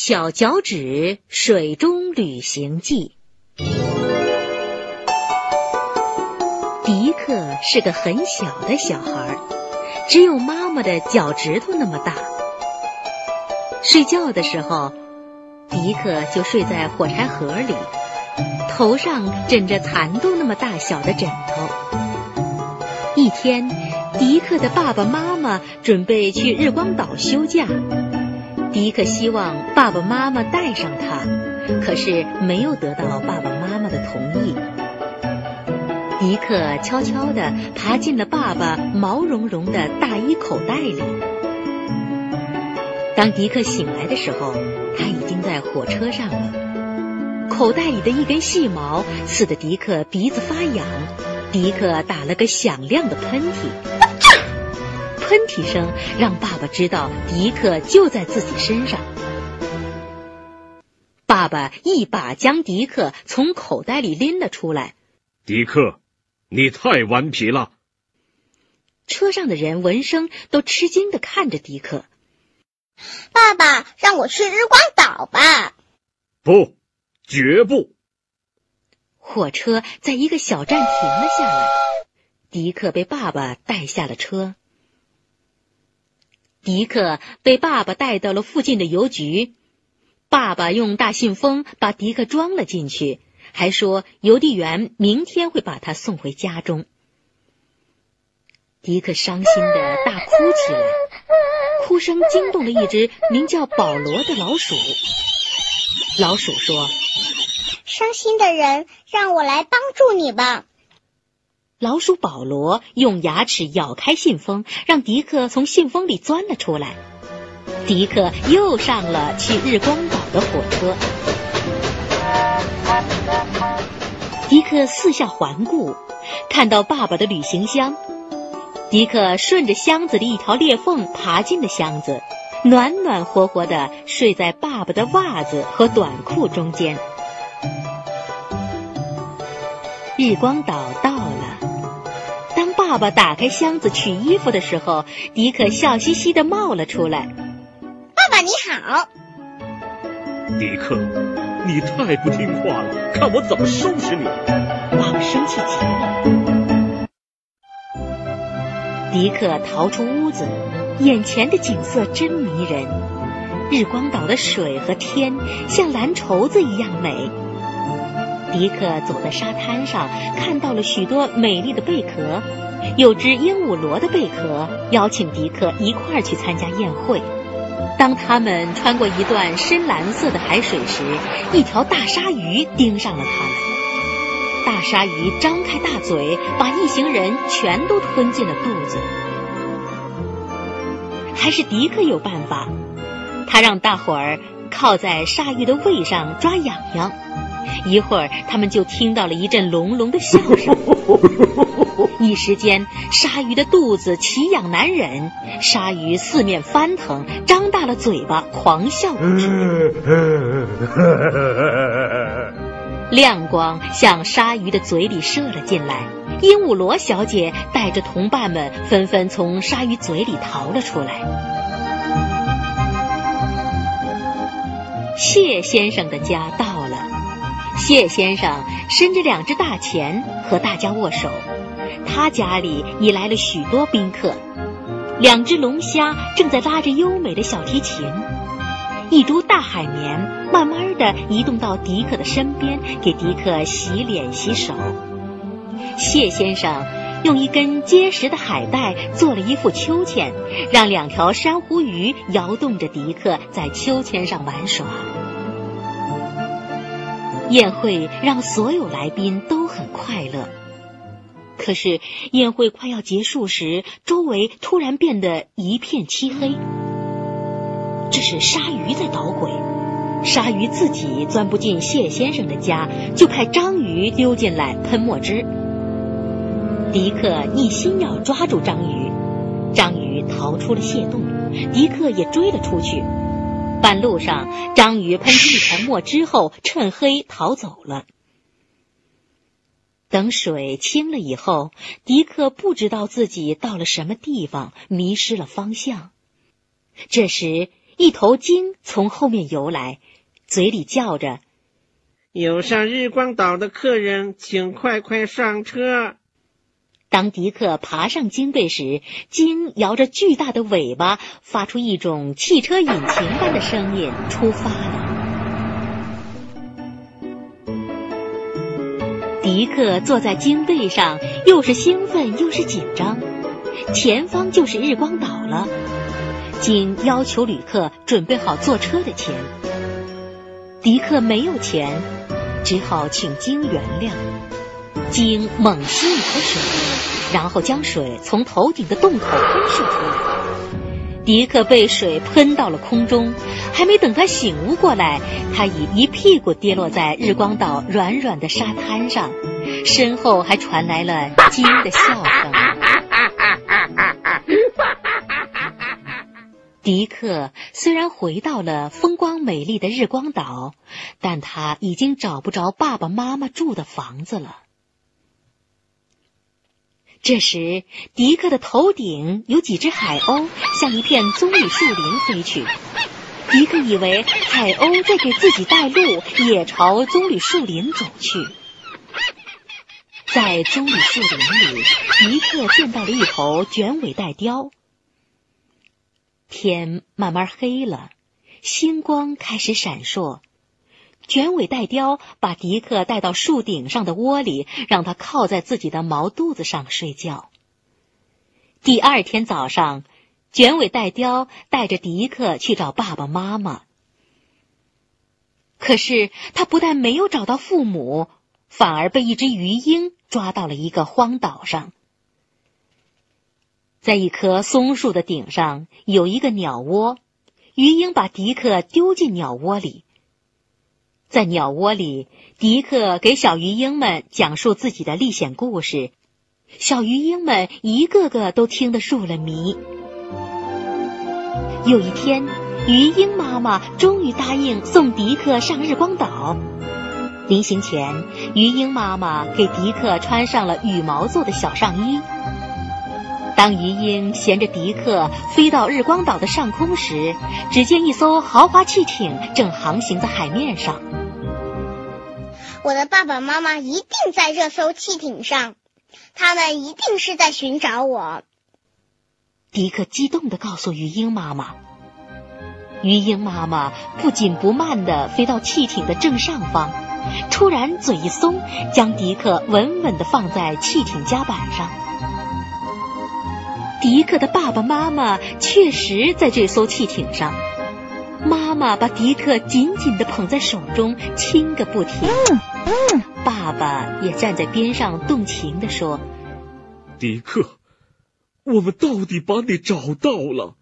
小脚趾水中旅行记》。迪克是个很小的小孩，只有妈妈的脚趾头那么大。睡觉的时候，迪克就睡在火柴盒里，头上枕着蚕豆那么大小的枕头。一天，迪克的爸爸妈妈准备去日光岛休假。迪克希望爸爸妈妈带上他，可是没有得到爸爸妈妈的同意。迪克悄悄地爬进了爸爸毛茸茸的大衣口袋里。当迪克醒来的时候，他已经在火车上了。口袋里的一根细毛刺得迪克鼻子发痒，迪克打了个响亮的喷嚏。喷嚏声让爸爸知道迪克就在自己身上。爸爸一把将迪克从口袋里拎了出来。迪克，你太顽皮了。车上的人闻声都吃惊的看着迪克。爸爸，让我去日光岛吧。不，绝不。火车在一个小站停了下来，迪克被爸爸带下了车。迪克被爸爸带到了附近的邮局，爸爸用大信封把迪克装了进去，还说邮递员明天会把他送回家中。迪克伤心的大哭起来，哭声惊动了一只名叫保罗的老鼠。老鼠说：“伤心的人，让我来帮助你吧。”老鼠保罗用牙齿咬开信封，让迪克从信封里钻了出来。迪克又上了去日光岛的火车。迪克四下环顾，看到爸爸的旅行箱。迪克顺着箱子的一条裂缝爬进了箱子，暖暖和和的睡在爸爸的袜子和短裤中间。日光岛。爸爸打开箱子取衣服的时候，迪克笑嘻嘻的冒了出来。爸爸你好，迪克，你太不听话了，看我怎么收拾你！爸爸生气极了。迪克逃出屋子，眼前的景色真迷人，日光岛的水和天像蓝绸子一样美。迪克走在沙滩上，看到了许多美丽的贝壳，有只鹦鹉螺的贝壳邀请迪克一块儿去参加宴会。当他们穿过一段深蓝色的海水时，一条大鲨鱼盯上了他们。大鲨鱼张开大嘴，把一行人全都吞进了肚子。还是迪克有办法，他让大伙儿靠在鲨鱼的胃上抓痒痒。一会儿，他们就听到了一阵隆隆的笑声。一时间，鲨鱼的肚子奇痒难忍，鲨鱼四面翻腾，张大了嘴巴，狂笑不止。亮光向鲨鱼的嘴里射了进来，鹦鹉螺小姐带着同伴们纷纷从鲨鱼嘴里逃了出来。谢先生的家到了。谢先生伸着两只大钳和大家握手，他家里已来了许多宾客。两只龙虾正在拉着优美的小提琴，一株大海绵慢慢的移动到迪克的身边，给迪克洗脸洗手。谢先生用一根结实的海带做了一副秋千，让两条珊瑚鱼摇动着迪克在秋千上玩耍。宴会让所有来宾都很快乐，可是宴会快要结束时，周围突然变得一片漆黑。这是鲨鱼在捣鬼，鲨鱼自己钻不进谢先生的家，就派章鱼溜进来喷墨汁。迪克一心要抓住章鱼，章鱼逃出了蟹洞，迪克也追了出去。半路上，章鱼喷出一团墨汁后，趁黑逃走了。等水清了以后，迪克不知道自己到了什么地方，迷失了方向。这时，一头鲸从后面游来，嘴里叫着：“有上日光岛的客人，请快快上车。”当迪克爬上鲸背时，鲸摇着巨大的尾巴，发出一种汽车引擎般的声音，出发了。迪克坐在鲸背上，又是兴奋又是紧张。前方就是日光岛了。鲸要求旅客准备好坐车的钱。迪克没有钱，只好请鲸原谅。鲸猛吸一口水，然后将水从头顶的洞口喷射出来。迪克被水喷到了空中，还没等他醒悟过来，他已一屁股跌落在日光岛软软的沙滩上，身后还传来了鲸的笑声。迪克虽然回到了风光美丽的日光岛，但他已经找不着爸爸妈妈住的房子了。这时，迪克的头顶有几只海鸥向一片棕榈树林飞去。迪克以为海鸥在给自己带路，也朝棕榈树林走去。在棕榈树林里，迪克见到了一头卷尾带雕。天慢慢黑了，星光开始闪烁。卷尾带貂把迪克带到树顶上的窝里，让他靠在自己的毛肚子上睡觉。第二天早上，卷尾带貂带着迪克去找爸爸妈妈。可是他不但没有找到父母，反而被一只鱼鹰抓到了一个荒岛上。在一棵松树的顶上有一个鸟窝，鱼鹰把迪克丢进鸟窝里。在鸟窝里，迪克给小鱼鹰们讲述自己的历险故事，小鱼鹰们一个个都听得入了迷。有一天，鱼鹰妈妈终于答应送迪克上日光岛。临行前，鱼鹰妈妈给迪克穿上了羽毛做的小上衣。当鱼鹰衔着迪克飞到日光岛的上空时，只见一艘豪华汽艇正航行在海面上。我的爸爸妈妈一定在这艘汽艇上，他们一定是在寻找我。迪克激动地告诉鱼鹰妈妈。鱼鹰妈妈不紧不慢地飞到汽艇的正上方，突然嘴一松，将迪克稳稳地放在汽艇甲板上。迪克的爸爸妈妈确实在这艘汽艇上。妈妈把迪克紧紧的捧在手中，亲个不停。爸爸也站在边上动情地说：“迪克，我们到底把你找到了。”